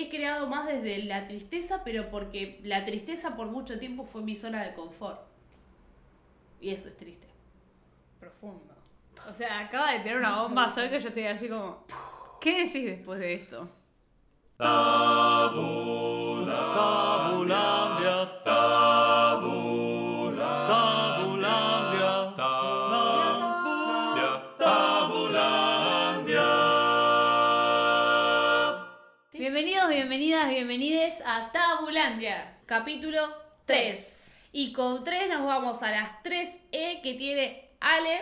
he creado más desde la tristeza, pero porque la tristeza por mucho tiempo fue mi zona de confort. Y eso es triste. Profundo. O sea, acaba de tener una bomba sol que yo estoy así como. ¿Qué decís después de esto? Bienvenidas, bienvenides a Tabulandia. Capítulo 3. Y con 3 nos vamos a las 3E que tiene Ale.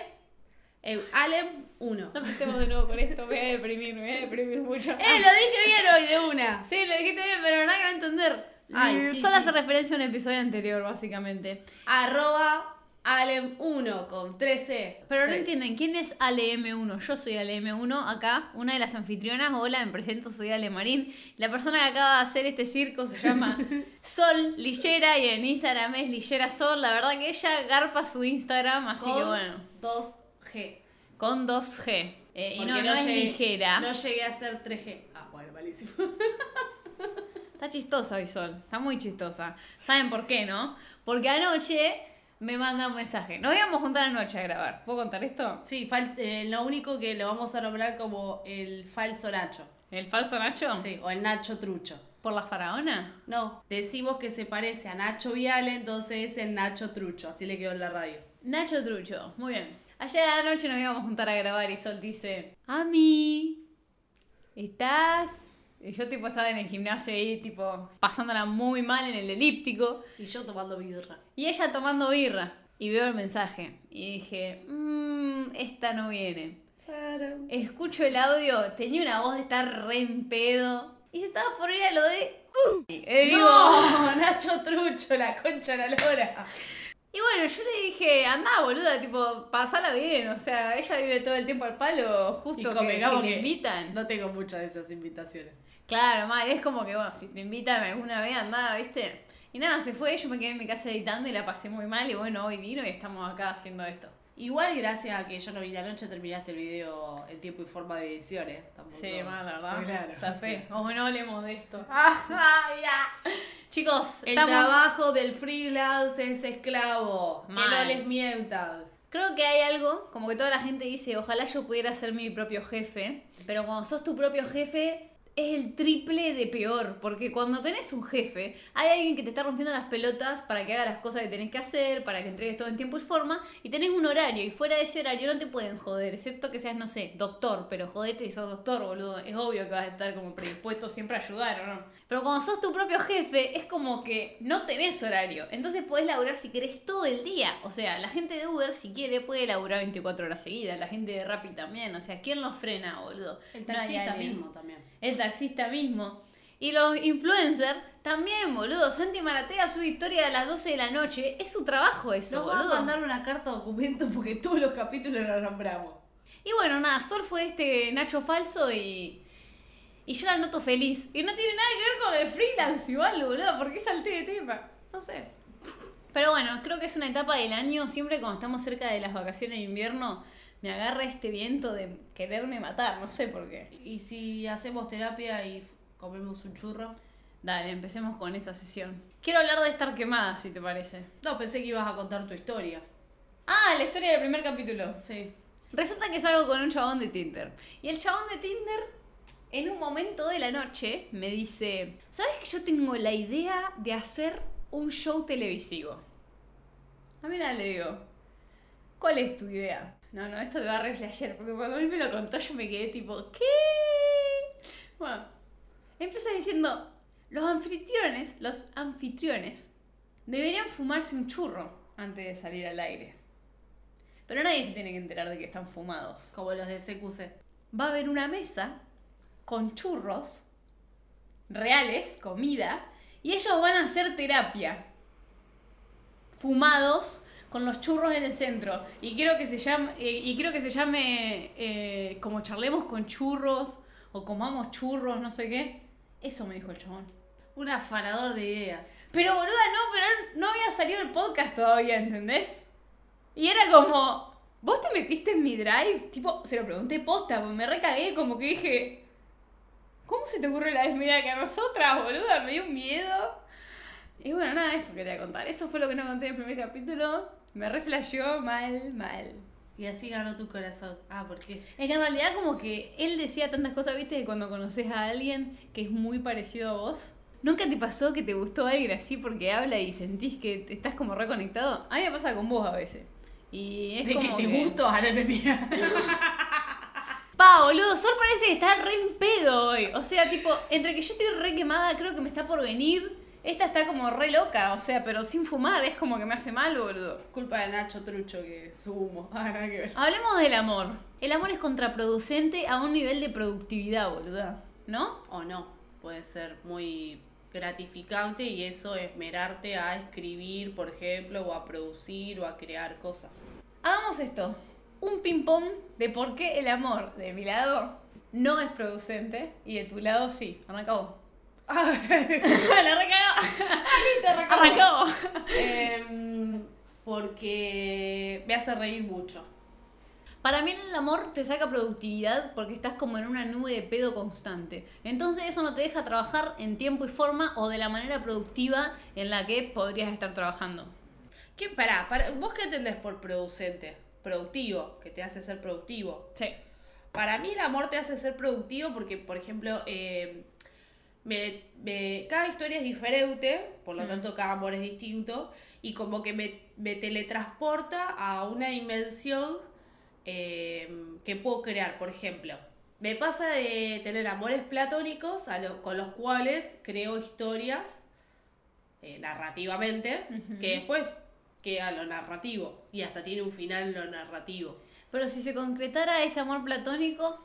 eh, Alem 1. No empecemos de nuevo con esto, me voy a deprimir, me voy a deprimir mucho. ¡Eh! Lo dije bien hoy de una. Sí, lo dijiste bien, pero nadie va a entender. Ay, Mm, sí, Solo sí. hace referencia a un episodio anterior, básicamente. Arroba Alem 1 con 13. Pero no Tres. entienden, ¿quién es ALM1? Yo soy ALM1, acá, una de las anfitrionas. Hola, me presento, soy Ale Marín. La persona que acaba de hacer este circo se llama Sol Lillera y en Instagram es Lillera Sol. La verdad que ella garpa su Instagram, así Con que bueno, 2G. con 2G. Eh, y Porque no, no, es llegué- ligera. No llegué a hacer 3G. Ah, bueno, malísimo. Está chistosa hoy Sol, está muy chistosa. ¿Saben por qué, no? Porque anoche me manda un mensaje. Nos íbamos a juntar anoche a grabar. ¿Puedo contar esto? Sí, eh, lo único que lo vamos a nombrar como el falso Nacho. ¿El falso Nacho? Sí, o el Nacho Trucho. ¿Por la faraona? No, decimos que se parece a Nacho Viale, entonces es el Nacho Trucho, así le quedó en la radio. Nacho Trucho, muy bien. Ayer a la noche nos íbamos a juntar a grabar y Sol dice, Ami, ¿estás? Y yo tipo estaba en el gimnasio ahí, tipo, pasándola muy mal en el elíptico. Y yo tomando birra. Y ella tomando birra. Y veo el mensaje. Y dije, mmm, esta no viene. Escucho el audio, tenía una voz de estar re en pedo. Y se estaba por ir a lo de... Y digo, No, Nacho Trucho, la concha de la lora. Y bueno, yo le dije, anda boluda, tipo, pasala bien, o sea, ella vive todo el tiempo al palo, justo Y que si le invitan. No tengo muchas de esas invitaciones. Claro, mal, es como que, bueno, si te invitan alguna vez, anda, ¿viste? Y nada, se fue, yo me quedé en mi casa editando y la pasé muy mal, y bueno, hoy vino y estamos acá haciendo esto. Igual, gracias a que yo no vine anoche, terminaste el video en tiempo y forma de ediciones. Tampoco- Sí, mal, la verdad. Claro, Zafé. sí. O no hablemos de esto. Ah, ya. Chicos, El estamos... trabajo del freelance es esclavo. Que no Mal. les mientan. Creo que hay algo, como que toda la gente dice, ojalá yo pudiera ser mi propio jefe, pero cuando sos tu propio jefe es el triple de peor, porque cuando tenés un jefe, hay alguien que te está rompiendo las pelotas para que haga las cosas que tenés que hacer, para que entregues todo en tiempo y forma, y tenés un horario, y fuera de ese horario no te pueden joder, excepto que seas, no sé, doctor, pero jodete si sos doctor, boludo, es obvio que vas a estar como predispuesto siempre a ayudar, ¿o no? Pero cuando sos tu propio jefe, es como que no tenés horario. Entonces podés laburar si querés todo el día. O sea, la gente de Uber, si quiere, puede laburar 24 horas seguidas. La gente de Rappi también. O sea, ¿quién los frena, boludo? El taxista mismo también. El taxista mismo. Y los influencers también, boludo. Santi Maratea sube historia a las 12 de la noche. Es su trabajo eso, Nos va a boludo. mandar una carta documento porque todos los capítulos los nombramos. Y bueno, nada, Sol fue este Nacho falso y. Y yo la noto feliz. Y no tiene nada que ver con el freelance igual, boludo, porque salté de tema. No sé. Pero bueno, creo que es una etapa del año, siempre cuando estamos cerca de las vacaciones de invierno, me agarra este viento de quererme matar, no sé por qué. Y si hacemos terapia y comemos un churro. Dale, empecemos con esa sesión. Quiero hablar de estar quemada, si te parece. No, pensé que ibas a contar tu historia. Ah, la historia del primer capítulo. Sí. Resulta que salgo con un chabón de Tinder. Y el chabón de Tinder, en un momento de la noche, me dice: ¿Sabes que yo tengo la idea de hacer un show televisivo? A mí nada le digo: ¿Cuál es tu idea? No, no, esto te va a ayer, porque cuando él me lo contó, yo me quedé tipo: ¿Qué? Bueno, empieza diciendo: Los anfitriones, los anfitriones, deberían fumarse un churro antes de salir al aire. Pero nadie se tiene que enterar de que están fumados. Como los de CQC. Va a haber una mesa con churros reales, comida, y ellos van a hacer terapia. Fumados con los churros en el centro. Y quiero que se llame, eh, y quiero que se llame eh, como charlemos con churros o comamos churros, no sé qué. Eso me dijo el chabón. Un afanador de ideas. Pero boluda, no, pero no había salido el podcast todavía, ¿entendés? Y era como, ¿vos te metiste en mi drive? Tipo, se lo pregunté posta, porque me recagué, como que dije, ¿Cómo se te ocurre la desmira que a nosotras, boluda? Me dio miedo. Y bueno, nada, eso quería contar. Eso fue lo que no conté en el primer capítulo. Me reflasheó mal, mal. Y así ganó tu corazón. Ah, ¿por qué? Es que en realidad como que él decía tantas cosas, viste, que cuando conoces a alguien que es muy parecido a vos, ¿nunca te pasó que te gustó alguien así porque habla y sentís que te- estás como reconectado? A mí me pasa con vos a veces. Y es ¿De como que te gustó? Ah, no entendía. Pa, boludo, Sol parece que está re en pedo hoy. O sea, tipo, entre que yo estoy re quemada, creo que me está por venir. Esta está como re loca, o sea, pero sin fumar, es como que me hace mal, boludo. Culpa de Nacho Trucho que su humo. Ah, nada que ver. Hablemos del amor. El amor es contraproducente a un nivel de productividad, boluda. ¿No? O no. Puede ser muy gratificante y eso esmerarte a escribir, por ejemplo, o a producir o a crear cosas. Hagamos esto. Un ping-pong de por qué el amor de mi lado no es producente y de tu lado sí. Arrancó. La recagó. Arrancó. Em, porque me hace reír mucho. Para mí el amor te saca productividad porque estás como en una nube de pedo constante. Entonces eso no te deja trabajar en tiempo y forma o de la manera productiva en la que podrías estar trabajando. ¿Qué? Pará, para, ¿vos qué entendés por producente? Productivo, que te hace ser productivo. Sí. Para mí el amor te hace ser productivo porque, por ejemplo, eh, me- me- cada historia es diferente, por lo Mm. tanto cada amor es distinto, y como que me, me teletransporta a una dimensión eh, que puedo crear, por ejemplo. Me pasa de tener amores platónicos a lo- con los cuales creo historias eh, narrativamente, Ujú. que después queda lo narrativo, y hasta tiene un final lo narrativo. Pero si se concretara ese amor platónico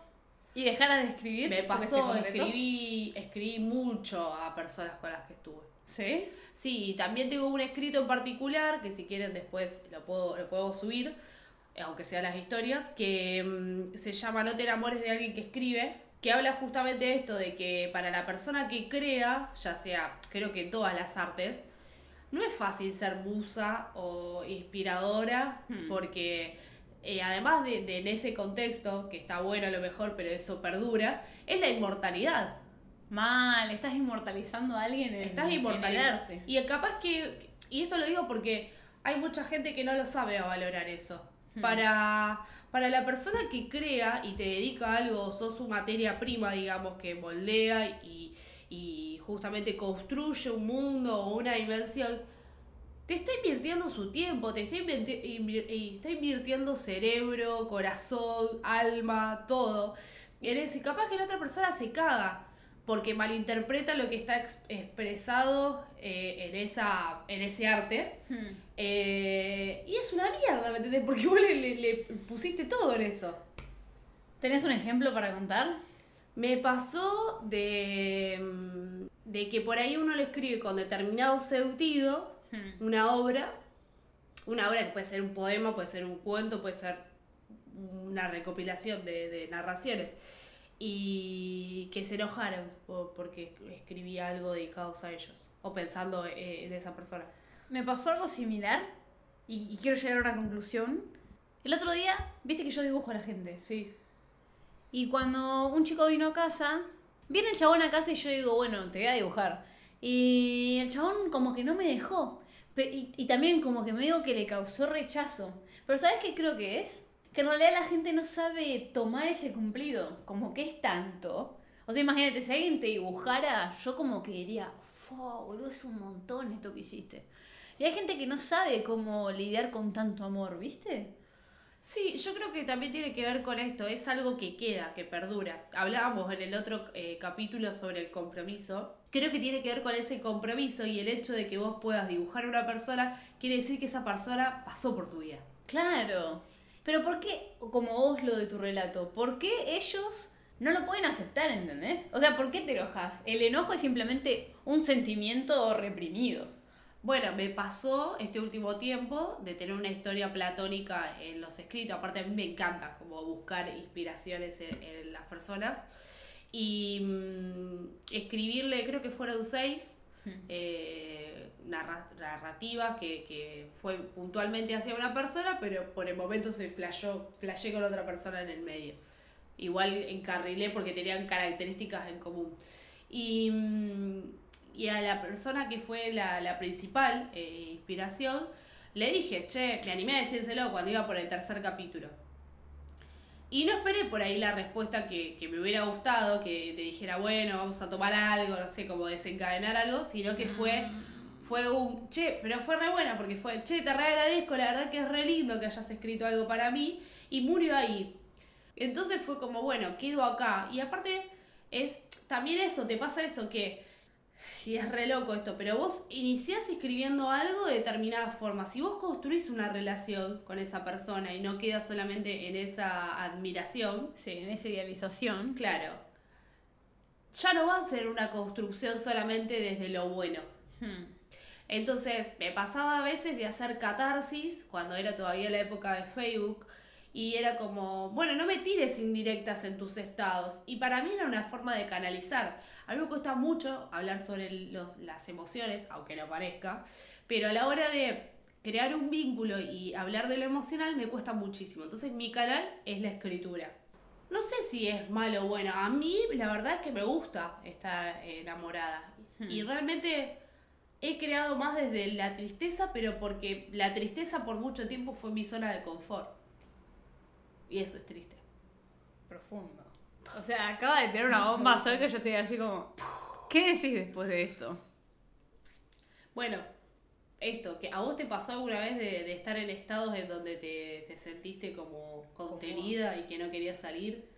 y dejaras de escribir, Me pasó, escribí, escribí mucho a personas con las que estuve. ¿Sí? Sí, y también tengo un escrito en particular, que si quieren después lo puedo, lo puedo subir, eh, aunque sean las historias, que mm, se llama No te enamores de alguien que escribe, que habla justamente de esto, de que para la persona que crea, ya sea, creo que todas las artes, no es fácil ser musa o inspiradora, Hmm. porque eh, además de, de en ese contexto, que está bueno a lo mejor, pero eso perdura, es la inmortalidad. Mal, estás inmortalizando a alguien en, Estás inmortalizando. Y capaz que, y esto lo digo porque hay mucha gente que no lo sabe valorar eso. Hmm. Para, para la persona que crea y te dedica a algo, sos su materia prima, digamos, que moldea y, y justamente construye un mundo o una dimensión, te está invirtiendo su tiempo, te está, inventi- invir- y está invirtiendo cerebro, corazón, alma, todo. Y en ese, capaz que la otra persona se caga porque malinterpreta lo que está ex- expresado eh, en, esa, en ese arte. Hmm. Eh, y es una mierda, ¿me entendés? Porque vos le, le- le pusiste todo en eso. ¿Tenés un ejemplo para contar? Me pasó de, mm, de que por ahí uno le escribe con determinado sentido Hmm. una obra, una obra que puede ser un poema, puede ser un cuento, puede ser una recopilación de, de narraciones, y que se enojaron por- porque escribía algo dedicado a ellos, o pensando eh, en esa persona. Me pasó algo similar y, y quiero llegar a una conclusión. El otro día, viste que yo dibujo a la gente. Sí. Y cuando un chico vino a casa, viene el chabón a casa y yo digo, bueno, te voy a dibujar. Y el chabón como que no me dejó. Y, también como que me digo que le causó rechazo. Pero ¿sabes qué creo que es? Que en realidad la gente no sabe tomar ese cumplido. Como que es tanto. O sea, imagínate, si alguien te dibujara, yo como que diría, ¡Fua, boludo, es un montón esto que hiciste! Y hay gente que no sabe cómo lidiar con tanto amor, ¿viste? Sí, yo creo que también tiene que ver con esto, es algo que queda, que perdura. Hablábamos en el otro eh, capítulo sobre el compromiso. Creo que tiene que ver con ese compromiso y el hecho de que vos puedas dibujar a una persona quiere decir que esa persona pasó por tu vida. Claro. Pero ¿por qué, como vos lo de tu relato, por qué ellos no lo pueden aceptar, ¿entendés? O sea, ¿por qué te enojas? El enojo es simplemente un sentimiento reprimido. Bueno, me pasó este último tiempo de tener una historia platónica en los escritos. Aparte, a mí me encanta como buscar inspiraciones en, en las personas. Y mm, escribirle, creo que fueron seis eh, narra- narrativas que, que fue puntualmente hacia una persona, pero por el momento se flashó, flashé con otra persona en el medio. igual encarrilé porque tenían características en común. Y, mm, y a la persona que fue la, la principal eh, inspiración, le dije, che, me animé a decírselo cuando iba por el tercer capítulo. Y no esperé por ahí la respuesta que, que me hubiera gustado, que te dijera, bueno, vamos a tomar algo, no sé, como desencadenar algo, sino que fue, fue un, che, pero fue re buena porque fue, che, te re agradezco, la verdad que es re lindo que hayas escrito algo para mí, y murió ahí. Entonces fue como, bueno, quedo acá. Y aparte, es también eso, te pasa eso que y es re loco esto, pero vos iniciás escribiendo algo de determinada forma. Si vos construís una relación con esa persona y no queda solamente en esa admiración, Sí, en esa idealización. claro, ya no va a ser una construcción solamente desde lo bueno. Hmm. Entonces, me pasaba a veces de hacer catarsis cuando era todavía la época de Facebook. Y era como, bueno, no me tires indirectas en tus estados. Y para mí era una forma de canalizar. A mí me cuesta mucho hablar sobre los, las emociones, aunque no parezca. Pero a la hora de crear un vínculo y hablar de lo emocional me cuesta muchísimo. Entonces mi canal es la escritura. No sé si es malo o bueno. A mí la verdad es que me gusta estar enamorada. Y realmente he creado más desde la tristeza, pero porque la tristeza por mucho tiempo fue mi zona de confort. Y eso es triste. Profundo. O sea, acaba de tirar una bomba sol que yo estoy así como. ¿Qué decís después de esto? Bueno, esto, que a vos te pasó alguna vez de, de estar en estados en donde te, te sentiste como contenida y que no querías salir.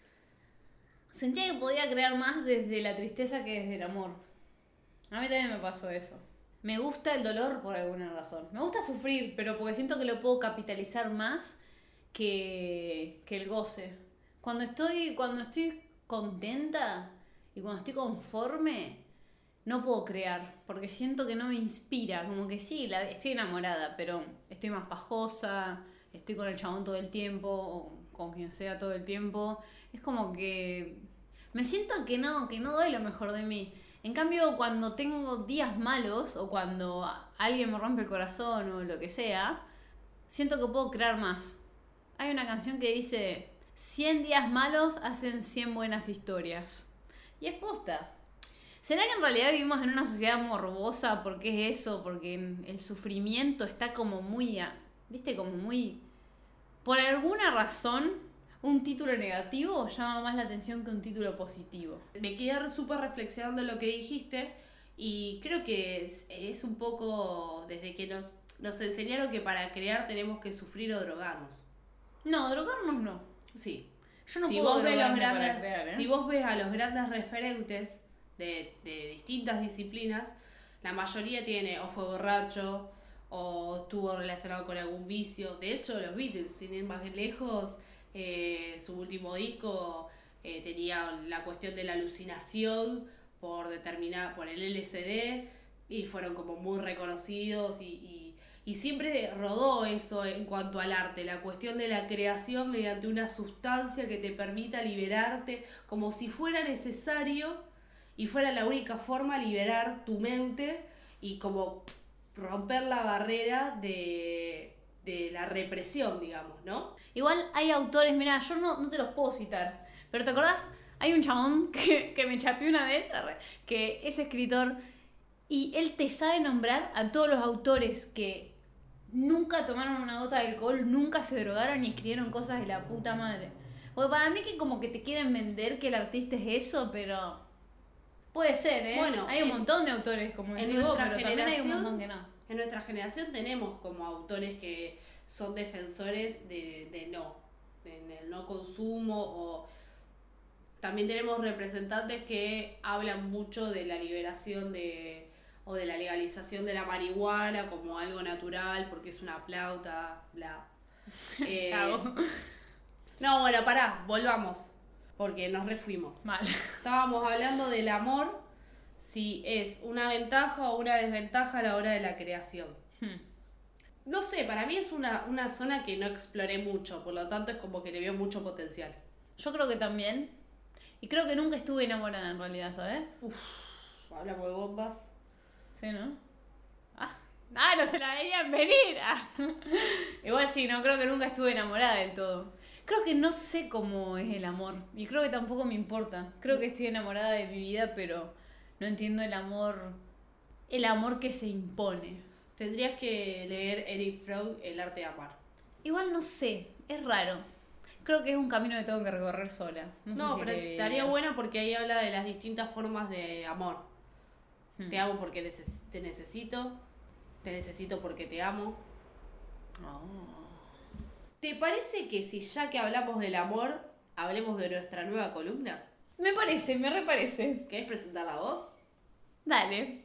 Sentía que podía crear más desde la tristeza que desde el amor. A mí también me pasó eso. Me gusta el dolor por alguna razón. Me gusta sufrir, pero porque siento que lo puedo capitalizar más que, que el goce. Cuando estoy, cuando estoy contenta y cuando estoy conforme, no puedo crear, porque siento que no me inspira. Como que sí, la- estoy enamorada, pero estoy más pajosa, estoy con el chabón todo el tiempo, o con quien sea todo el tiempo. Es como que me siento que no, que no doy lo mejor de mí. En cambio, cuando tengo días malos o cuando alguien me rompe el corazón o lo que sea, siento que puedo crear más. Hay una canción que dice, 100 días malos hacen 100 buenas historias. Y es posta. ¿Será que en realidad vivimos en una sociedad morbosa? porque es eso? Porque el sufrimiento está como muy, viste, como muy... Por alguna razón, un título negativo llama más la atención que un título positivo. Me quedé súper reflexionando lo que dijiste y creo que es, es un poco desde que nos, nos enseñaron que para crear tenemos que sufrir o drogarnos. No, drogarnos no. Sí. Yo no si, puedo los para grandes, crear, ¿eh? si vos ves a los grandes referentes de, de distintas disciplinas, la mayoría tiene o fue borracho o estuvo relacionado con algún vicio. De hecho, los Beatles, sin ir más lejos, eh, su último disco eh, tenía la cuestión de la alucinación por determinada, por el LSD y fueron como muy reconocidos y, y, y siempre rodó eso en cuanto al arte, la cuestión de la creación mediante una sustancia que te permita liberarte, como si fuera necesario y fuera la única forma liberar tu mente y como romper la barrera de, de la represión, digamos, ¿no? Igual hay autores, mira, yo no, no te los puedo citar, pero ¿te acordás? Hay un chabón que, que me chapeó una vez, que es escritor, y él te sabe nombrar a todos los autores que nunca tomaron una gota de alcohol, nunca se drogaron y escribieron cosas de la puta madre. Porque para mí que como que te quieren vender que el artista es eso, pero puede ser, ¿eh? Bueno, hay un en- montón de autores, como en decís vos, nuestra pero también hay un generación- montón que no. En nuestra generación tenemos como autores que son defensores de, de no, en el no consumo o también tenemos representantes que hablan mucho de la liberación de o de la legalización de la marihuana como algo natural porque es una plauta, bla. Eh, no, bueno, pará, volvamos, porque nos refuimos. Mal. Estábamos hablando del amor, si es una ventaja o una desventaja a la hora de la creación. Hmm. No sé, para mí es una, una zona que no exploré mucho, por lo tanto es como que le veo mucho potencial. Yo creo que también. Y creo que nunca estuve enamorada en realidad, ¿sabes? Hablamos de bombas. Sí, ¿no? Ah, ah, no se la veían venir. Ah. Igual sí, no creo que nunca estuve enamorada del todo. Creo que no sé cómo es el amor. Y creo que tampoco me importa. Creo que estoy enamorada de mi vida, pero no entiendo el amor. El amor que se impone. Tendrías que leer Eric Fromm, El arte de amar. Igual no sé, es raro. Creo que es un camino que tengo que recorrer sola. No, sé No, si pero estaría bueno porque ahí habla de las distintas formas de amor. Hmm. Te amo porque neces- te necesito. Te necesito porque te amo. Oh. ¿Te parece que si ya que hablamos del amor, hablemos de nuestra nueva columna? Me parece, me reparece. ¿Querés presentar la voz? Dale.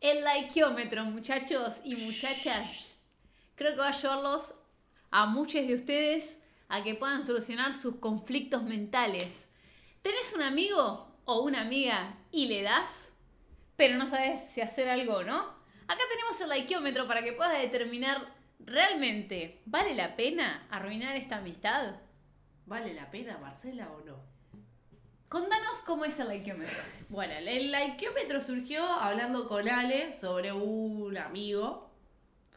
El likeómetro, muchachos y muchachas. Creo que va a ayudarlos a muchos de ustedes a que puedan solucionar sus conflictos mentales. ¿Tenés un amigo o una amiga y le das, pero no sabes si hacer algo o no? Acá tenemos el likeómetro para que puedas determinar realmente, ¿vale la pena arruinar esta amistad? ¿Vale la pena, Marcela, o no? Contanos cómo es el likeómetro. Bueno, el likeómetro surgió hablando con Ale sobre un amigo,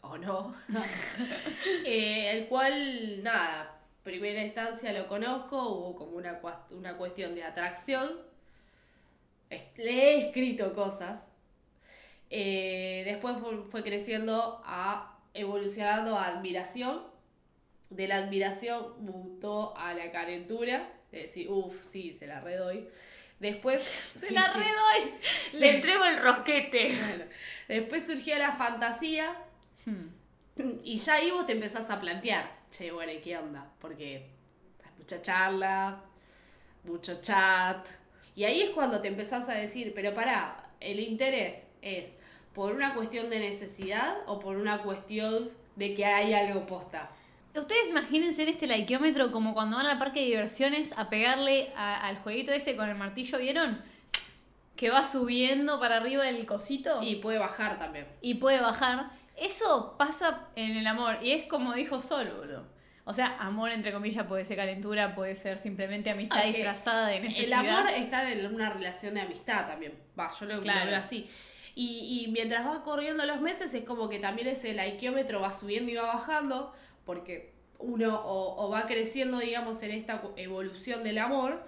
o no, eh, el cual, nada, primera instancia lo conozco, hubo como una, una cuestión de atracción, le he escrito cosas, Eh, después fue, fue creciendo a, evolucionando a admiración, de la admiración mutó a la calentura, de decir, uff, sí, se la redoy. Después... Se sí, la sí. redoy. Le entrego el rosquete. Bueno, después surgió la fantasía Hmm. y ya ahí vos te empezás a plantear, che, bueno, ¿y qué onda? Porque hay mucha charla, mucho chat. Y ahí es cuando te empezás a decir, pero pará, el interés es por una cuestión de necesidad o por una cuestión de que hay algo posta. Ustedes imagínense en este likeómetro como cuando van al parque de diversiones a pegarle a- al jueguito ese con el martillo, ¿vieron? Que va subiendo para arriba del cosito Y puede bajar también. y puede bajar. Eso pasa en el amor y es como dijo Sol, boludo. O sea, amor entre comillas puede ser calentura, puede ser simplemente amistad que disfrazada de El necesidad. amor está en una relación de amistad también. Va, yo lo, lo Claro. veo así. Y, y mientras va corriendo los meses es como que también ese likeómetro va subiendo y va bajando porque uno o, o va creciendo, digamos, en esta evolución del amor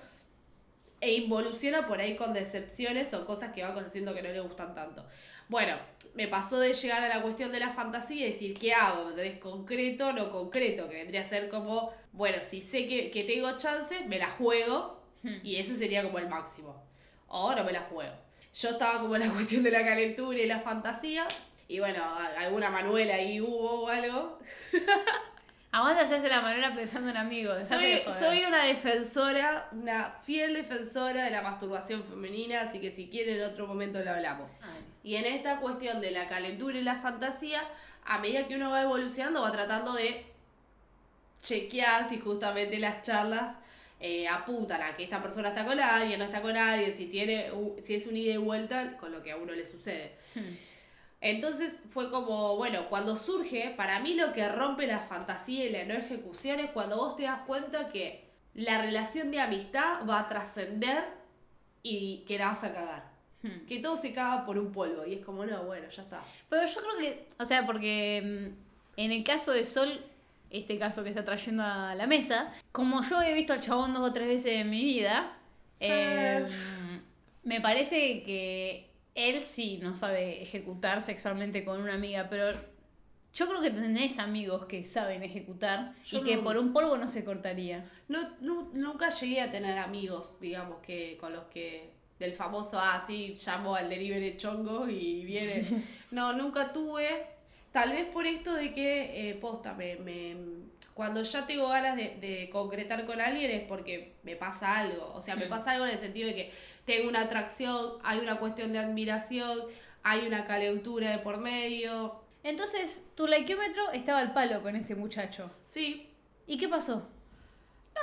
e involuciona por ahí con decepciones o cosas que va conociendo que no le gustan tanto. Bueno, me pasó de llegar a la cuestión de la fantasía y decir, ¿qué hago? ¿Es concreto o no concreto? Que vendría a ser como, bueno, si sé que, que tengo chance, me la juego Hmm. y ese sería como el máximo. O no me la juego. Yo estaba como en la cuestión de la calentura y la fantasía. Y bueno, alguna Manuela ahí hubo o algo. Aguanta hacerse la manera pensando en amigos. Soy, soy una defensora, una fiel defensora de la masturbación femenina, así que si quieren en otro momento lo hablamos. Ay. Y en esta cuestión de la calentura y la fantasía, a medida que uno va evolucionando, va tratando de chequear si justamente las charlas eh, apuntan a que esta persona está con alguien, no está con alguien, si, tiene, si es un ida y vuelta con lo que a uno le sucede. Hmm. Entonces fue como, bueno, cuando surge, para mí lo que rompe la fantasía y la no ejecución es cuando vos te das cuenta que la relación de amistad va a trascender y que la vas a cagar. Hmm. Que todo se caga por un polvo. Y es como, no, bueno, ya está. Pero yo creo que, o sea, porque mm, en el caso de Sol, este caso que está trayendo a la mesa, como yo he visto al chabón dos o tres veces en mi vida, Sí. eh, me parece que él sí no sabe ejecutar sexualmente con una amiga, pero yo creo que tenés amigos que saben ejecutar Yo y que no. por un polvo no se cortaría. No, nu- nunca llegué a tener amigos, digamos, que con los que del famoso, ah, sí, llamo al delivery chongo y viene. No, nunca tuve. Tal vez por esto de que, eh, posta, me, me- cuando ya tengo ganas de, de concretar con alguien es porque me pasa algo. O sea, me Mm. pasa algo en el sentido de que tengo una atracción, hay una cuestión de admiración, hay una calentura de por medio. Entonces, tu likeómetro estaba al palo con este muchacho. Sí, ¿Y qué pasó?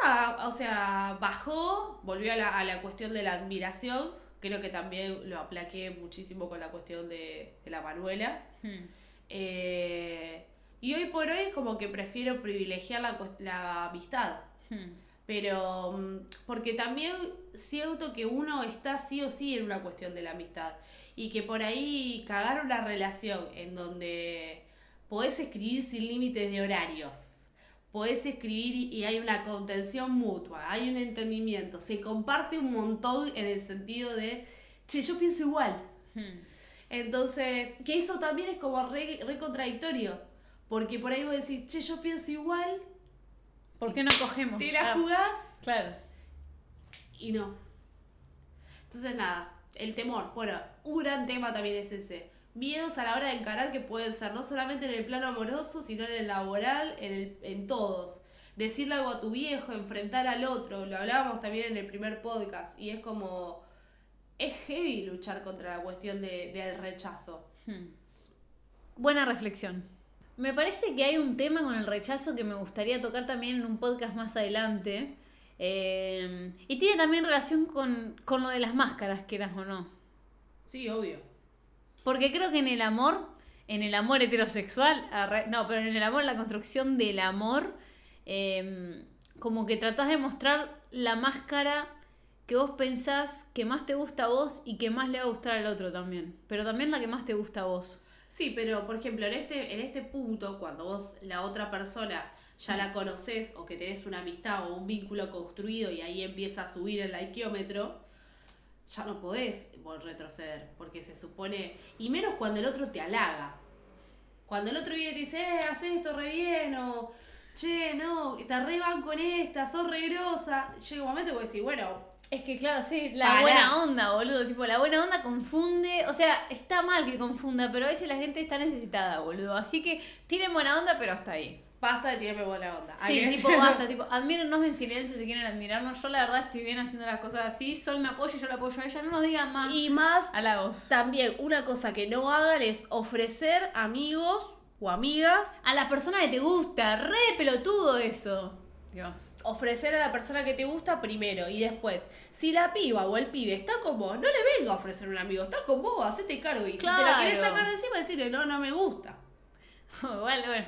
Nada, o sea, bajó, volvió a la, a la cuestión de la admiración. Creo que también lo aplaqué muchísimo con la cuestión de, de la Manuela. Hmm. Eh, y hoy por hoy como que prefiero privilegiar la, la amistad. Hmm. Pero, mm, porque también siento que uno está sí o sí en una cuestión de la amistad. Y que por ahí cagar una relación en donde podés escribir sin límites de horarios. podés escribir y- y hay una contención mutua, hay un entendimiento, se comparte un montón en el sentido de, che, yo pienso igual. Hmm. Entonces, que eso también es como re, re contradictorio, porque por ahí vos decís, che, yo pienso igual, ¿Por qué no cogemos? te la Ah, jugás Claro. y no. Entonces, nada, el temor. Bueno, un gran tema también es ese. Miedos a la hora de encarar que pueden ser no solamente en el plano amoroso, sino en el laboral, en, el- en todos. Decirle algo a tu viejo, enfrentar al otro, lo hablábamos también en el primer podcast, y es como. Es heavy luchar contra la cuestión de- del rechazo. Hmm. Buena reflexión. Me parece que hay un tema con el rechazo que me gustaría tocar también en un podcast más adelante. Eh, y tiene también relación con, con lo de las máscaras, quieras o no. Sí, obvio. Porque creo que en el amor, en el amor heterosexual, no, pero en el amor, la construcción del amor, eh, como que tratás de mostrar la máscara que vos pensás que más te gusta a vos y que más le va a gustar al otro también. Pero también la que más te gusta a vos. Sí, pero por ejemplo, en este, en este punto, cuando vos la otra persona ya la conoces o que tenés una amistad o un vínculo construido y ahí empieza a subir el likeómetro, ya no podés retroceder, porque se supone, y menos cuando el otro te halaga. Cuando el otro viene y te dice, eh, haces esto re bien, o che, no, te re van con esta, sos re grosa. Llega un momento que vos decís, bueno, Es que claro, sí, la Pará. buena onda, boludo. Tipo, la buena onda confunde. O sea, está mal que confunda, pero a veces la gente está necesitada, boludo. Así que tienen buena onda, pero hasta ahí. basta de tirarme buena onda. Sí, tipo, basta, tipo, admírennos en silencio si quieren admirarnos. Yo la verdad estoy bien haciendo las cosas así. Sol me apoya y yo la apoyo a ella. No nos digan más Y más halagos. También una cosa que no hagan es ofrecer amigos o amigas, A la persona que te gusta, re de pelotudo eso. Dios. ofrecer a la persona que te gusta primero y después, si la piba o el pibe está con vos, no le venga a ofrecer un amigo, está con vos, hacete cargo y si te la querés sacar de encima, decirle, no, no me gusta. Igual, bueno.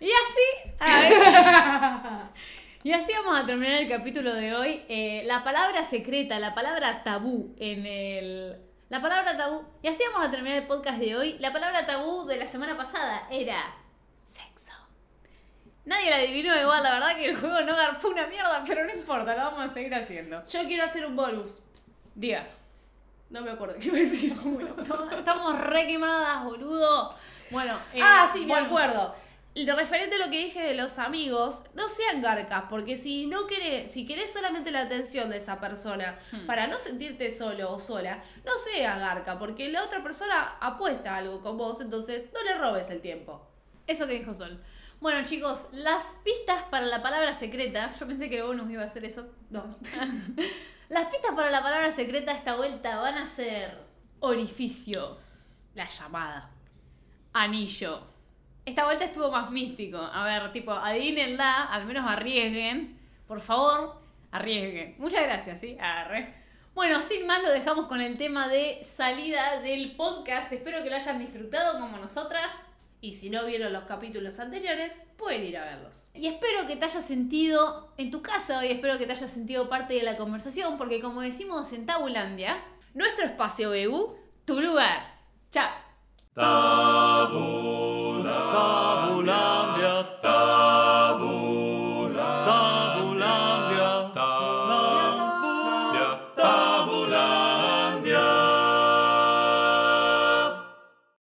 Y así. y así vamos a terminar el capítulo de hoy. Eh, la palabra secreta, la palabra tabú en el. La palabra tabú. Y así vamos a terminar el podcast de hoy. La palabra tabú de la semana pasada era. Nadie la adivinó igual, la verdad que el juego no garpó una mierda, pero no importa, lo vamos a seguir haciendo. Yo quiero hacer un bonus. Diga. No me acuerdo qué iba a decir. Estamos re quemadas, boludo. Bueno, eh, ah, sí, me acuerdo. Referente a lo que dije de los amigos, no sean garcas, porque si no querés, si querés solamente la atención de esa persona Hmm. para no sentirte solo o sola, no sea garca, porque la otra persona apuesta algo con vos, entonces no le robes el tiempo. Eso que dijo Sol. Bueno, chicos, las pistas para la palabra secreta. Yo pensé que el bonus iba a hacer eso. No. Las pistas para la palabra secreta esta vuelta van a ser orificio, La llamada. anillo. Esta vuelta estuvo más místico. A ver, tipo, adivínenla, al menos arriesguen. Por favor, arriesguen. Muchas gracias, ¿sí? Arre. Bueno, sin más lo dejamos con el tema de salida del podcast. Espero que lo hayan disfrutado como nosotras. Y si no vieron los capítulos anteriores, pueden ir a verlos. Y espero que te hayas sentido en tu casa y espero que te hayas sentido parte de la conversación, porque como decimos en Tabulandia, Nuestro espacio BU tu lugar. Chao. Tabula.